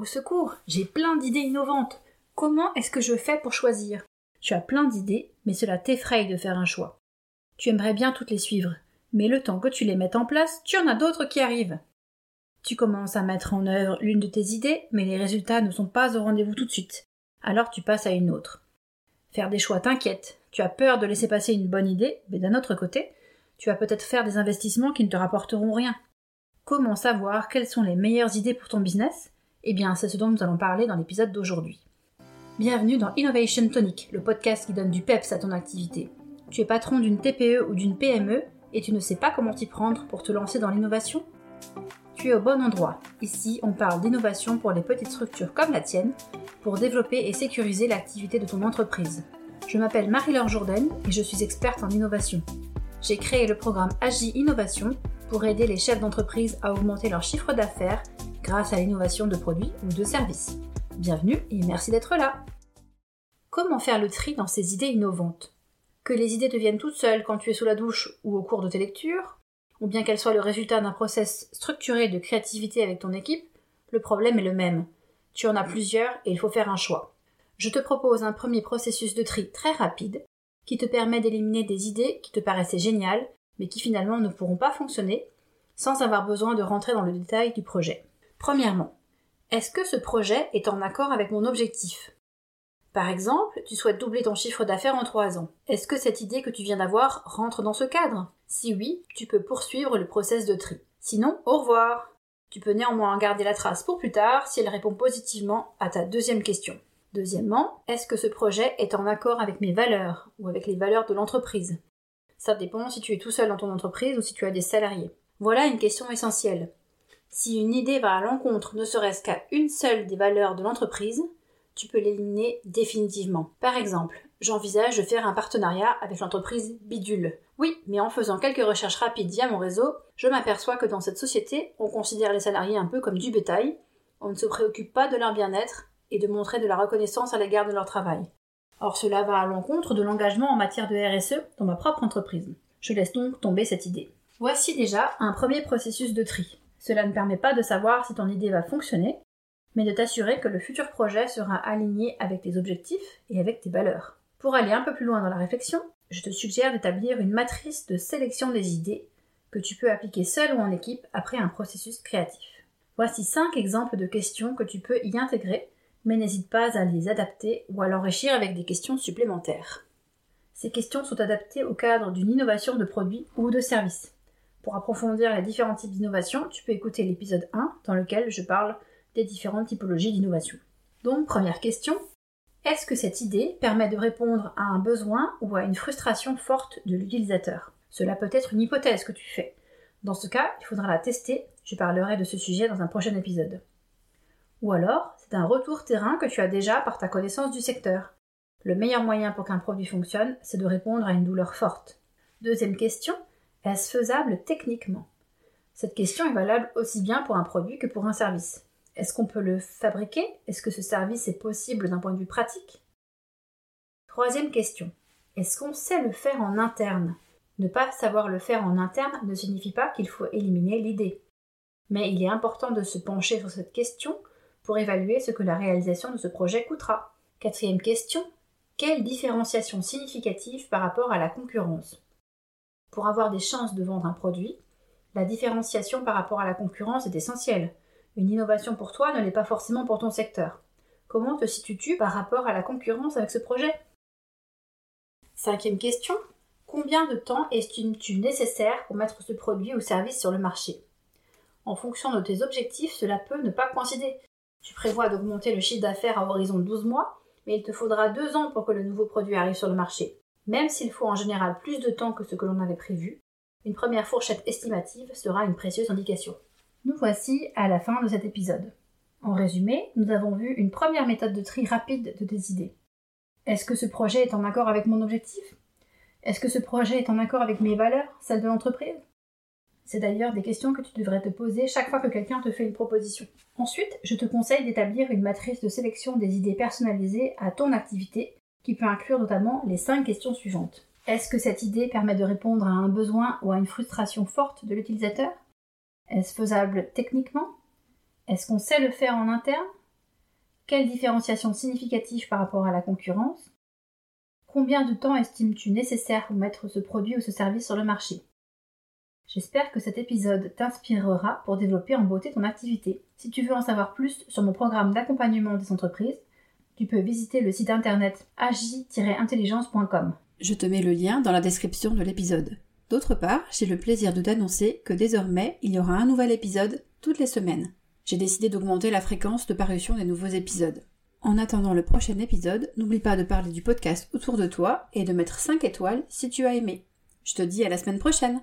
Au secours, j'ai plein d'idées innovantes. Comment est-ce que je fais pour choisir? Tu as plein d'idées, mais cela t'effraie de faire un choix. Tu aimerais bien toutes les suivre, mais le temps que tu les mettes en place, tu en as d'autres qui arrivent. Tu commences à mettre en œuvre l'une de tes idées, mais les résultats ne sont pas au rendez-vous tout de suite. Alors tu passes à une autre. Faire des choix t'inquiète. Tu as peur de laisser passer une bonne idée, mais d'un autre côté, tu vas peut-être faire des investissements qui ne te rapporteront rien. Comment savoir quelles sont les meilleures idées pour ton business Eh bien, c'est ce dont nous allons parler dans l'épisode d'aujourd'hui. Bienvenue dans Innovation Tonic, le podcast qui donne du peps à ton activité. Tu es patron d'une TPE ou d'une PME et tu ne sais pas comment t'y prendre pour te lancer dans l'innovation? Tu es au bon endroit. Ici, on parle d'innovation pour les petites structures comme la tienne, pour développer et sécuriser l'activité de ton entreprise. Je m'appelle Marie-Laure Jourdain et je suis experte en innovation. J'ai créé le programme Agi Innovation pour aider les chefs d'entreprise à augmenter leur chiffre d'affaires grâce à l'innovation de produits ou de services. Bienvenue et merci d'être là. Comment faire le tri dans ces idées innovantes? Que les idées te viennent toutes seules quand tu es sous la douche ou au cours de tes lectures, ou bien qu'elles soient le résultat d'un process structuré de créativité avec ton équipe, le problème est le même. Tu en as plusieurs et il faut faire un choix. Je te propose un premier processus de tri très rapide qui te permet d'éliminer des idées qui te paraissaient géniales mais qui finalement ne pourront pas fonctionner sans avoir besoin de rentrer dans le détail du projet. Premièrement, est-ce que ce projet est en accord avec mon objectif? Par exemple, tu souhaites doubler ton chiffre d'affaires en trois ans. Est-ce que cette idée que tu viens d'avoir rentre dans ce cadre? Si oui, tu peux poursuivre le process de tri. Sinon, au revoir Tu peux néanmoins garder la trace pour plus tard si elle répond positivement à ta deuxième question. Deuxièmement, est-ce que ce projet est en accord avec mes valeurs ou avec les valeurs de l'entreprise? Ça dépend si tu es tout seul dans ton entreprise ou si tu as des salariés. Voilà une question essentielle. Si une idée va à l'encontre ne serait-ce qu'à une seule des valeurs de l'entreprise, tu peux l'éliminer définitivement. Par exemple, j'envisage de faire un partenariat avec l'entreprise Bidule. Oui, mais en faisant quelques recherches rapides via mon réseau, je m'aperçois que dans cette société, on considère les salariés un peu comme du bétail, on ne se préoccupe pas de leur bien-être et de montrer de la reconnaissance à l'égard de leur travail. Or cela va à l'encontre de l'engagement en matière de RSE dans ma propre entreprise. Je laisse donc tomber cette idée. Voici déjà un premier processus de tri. Cela ne permet pas de savoir si ton idée va fonctionner, mais de t'assurer que le futur projet sera aligné avec tes objectifs et avec tes valeurs. Pour aller un peu plus loin dans la réflexion, je te suggère d'établir une matrice de sélection des idées que tu peux appliquer seul ou en équipe après un processus créatif. Voici 5 exemples de questions que tu peux y intégrer mais n'hésite pas à les adapter ou à l'enrichir avec des questions supplémentaires. Ces questions sont adaptées au cadre d'une innovation de produit ou de service. Pour approfondir les différents types d'innovation, tu peux écouter l'épisode 1 dans lequel je parle des différentes typologies d'innovation. Donc, première question, est-ce que cette idée permet de répondre à un besoin ou à une frustration forte de l'utilisateur? Cela peut être une hypothèse que tu fais. Dans ce cas, il faudra la tester, je parlerai de ce sujet dans un prochain épisode. Ou alors, c'est un retour terrain que tu as déjà par ta connaissance du secteur. Le meilleur moyen pour qu'un produit fonctionne, c'est de répondre à une douleur forte. Deuxième question, est-ce faisable techniquement? Cette question est valable aussi bien pour un produit que pour un service. Est-ce qu'on peut le fabriquer? Est-ce que ce service est possible d'un point de vue pratique? Troisième question, est-ce qu'on sait le faire en interne? Ne pas savoir le faire en interne ne signifie pas qu'il faut éliminer l'idée. Mais il est important de se pencher sur cette question pour évaluer ce que la réalisation de ce projet coûtera. Quatrième question, quelle différenciation significative par rapport à la concurrence? Pour avoir des chances de vendre un produit, la différenciation par rapport à la concurrence est essentielle. Une innovation pour toi ne l'est pas forcément pour ton secteur. Comment te situes-tu par rapport à la concurrence avec ce projet? Cinquième question, combien de temps estimes-tu nécessaire pour mettre ce produit ou service sur le marché? En fonction de tes objectifs, cela peut ne pas coïncider. Tu prévois d'augmenter le chiffre d'affaires à horizon de 12 mois, mais il te faudra deux ans pour que le nouveau produit arrive sur le marché. Même s'il faut en général plus de temps que ce que l'on avait prévu, une première fourchette estimative sera une précieuse indication. Nous voici à la fin de cet épisode. En résumé, nous avons vu une première méthode de tri rapide de tes idées. Est-ce que ce projet est en accord avec mon objectif? Est-ce que ce projet est en accord avec mes valeurs, celles de l'entreprise? C'est d'ailleurs des questions que tu devrais te poser chaque fois que quelqu'un te fait une proposition. Ensuite, je te conseille d'établir une matrice de sélection des idées personnalisées à ton activité qui peut inclure notamment les 5 questions suivantes. Est-ce que cette idée permet de répondre à un besoin ou à une frustration forte de l'utilisateur? Est-ce faisable techniquement? Est-ce qu'on sait le faire en interne? Quelle différenciation significative par rapport à la concurrence? Combien de temps estimes-tu nécessaire pour mettre ce produit ou ce service sur le marché? J'espère que cet épisode t'inspirera pour développer en beauté ton activité. Si tu veux en savoir plus sur mon programme d'accompagnement des entreprises, tu peux visiter le site internet agi-intelligence.com. Je te mets le lien dans la description de l'épisode. D'autre part, j'ai le plaisir de t'annoncer que désormais, il y aura un nouvel épisode toutes les semaines. J'ai décidé d'augmenter la fréquence de parution des nouveaux épisodes. En attendant le prochain épisode, n'oublie pas de parler du podcast autour de toi et de mettre 5 étoiles si tu as aimé. Je te dis à la semaine prochaine